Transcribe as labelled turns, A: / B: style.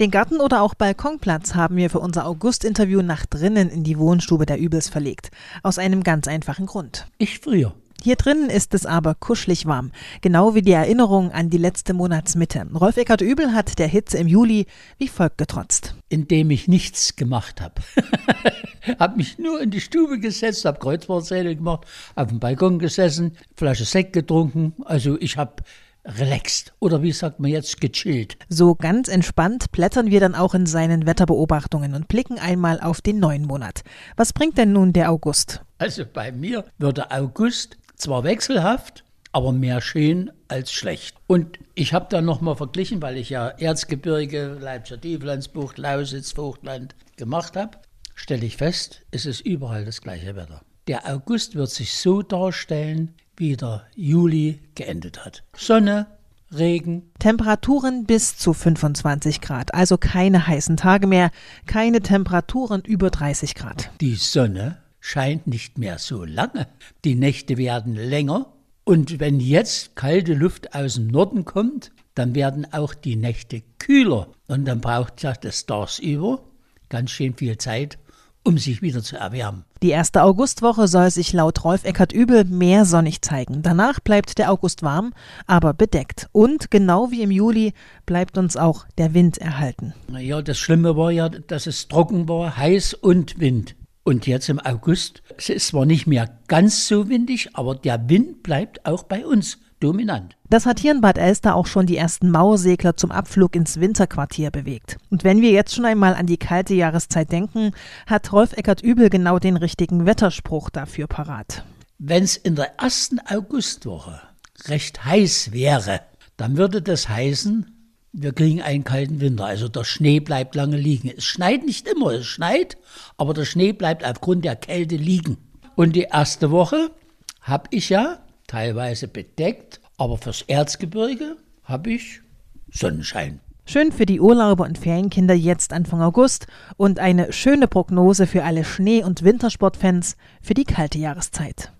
A: Den Garten oder auch Balkonplatz haben wir für unser August-Interview nach drinnen in die Wohnstube der Übels verlegt. Aus einem ganz einfachen Grund.
B: Ich friere.
A: Hier drinnen ist es aber kuschelig warm, genau wie die Erinnerung an die letzte Monatsmitte. Rolf Eckert Übel hat der Hitze im Juli wie folgt getrotzt.
B: Indem ich nichts gemacht habe. habe mich nur in die Stube gesetzt, habe Kreuzworträtsel gemacht, auf dem Balkon gesessen, Flasche Sekt getrunken. Also ich habe relaxed oder wie sagt man jetzt gechillt.
A: So ganz entspannt blättern wir dann auch in seinen Wetterbeobachtungen und blicken einmal auf den neuen Monat. Was bringt denn nun der August?
B: Also bei mir wird der August zwar wechselhaft, aber mehr schön als schlecht. Und ich habe dann nochmal verglichen, weil ich ja Erzgebirge, Leipziger Tieflandsbucht, Lausitz, Vogtland gemacht habe, stelle ich fest, es ist überall das gleiche Wetter. Der August wird sich so darstellen, wie der Juli geendet hat. Sonne, Regen.
A: Temperaturen bis zu 25 Grad, also keine heißen Tage mehr, keine Temperaturen über 30 Grad.
B: Die Sonne scheint nicht mehr so lange. Die Nächte werden länger. Und wenn jetzt kalte Luft aus dem Norden kommt, dann werden auch die Nächte kühler. Und dann braucht ja das tagsüber ganz schön viel Zeit, um sich wieder zu erwärmen.
A: Die erste Augustwoche soll sich laut Rolf Eckert Übel mehr sonnig zeigen. Danach bleibt der August warm, aber bedeckt. Und genau wie im Juli bleibt uns auch der Wind erhalten.
B: Ja, das Schlimme war ja, dass es trocken war, heiß und Wind. Und jetzt im August, es ist zwar nicht mehr ganz so windig, aber der Wind bleibt auch bei uns dominant.
A: Das hat hier in Bad Elster auch schon die ersten Mauersegler zum Abflug ins Winterquartier bewegt. Und wenn wir jetzt schon einmal an die kalte Jahreszeit denken, hat Rolf Eckert Übel genau den richtigen Wetterspruch dafür parat.
B: Wenn es in der ersten Augustwoche recht heiß wäre, dann würde das heißen, wir kriegen einen kalten Winter. Also der Schnee bleibt lange liegen. Es schneit nicht immer, es schneit, aber der Schnee bleibt aufgrund der Kälte liegen. Und die erste Woche habe ich ja teilweise bedeckt, aber fürs Erzgebirge habe ich Sonnenschein.
A: Schön für die Urlauber und Ferienkinder jetzt Anfang August und eine schöne Prognose für alle Schnee- und Wintersportfans für die kalte Jahreszeit.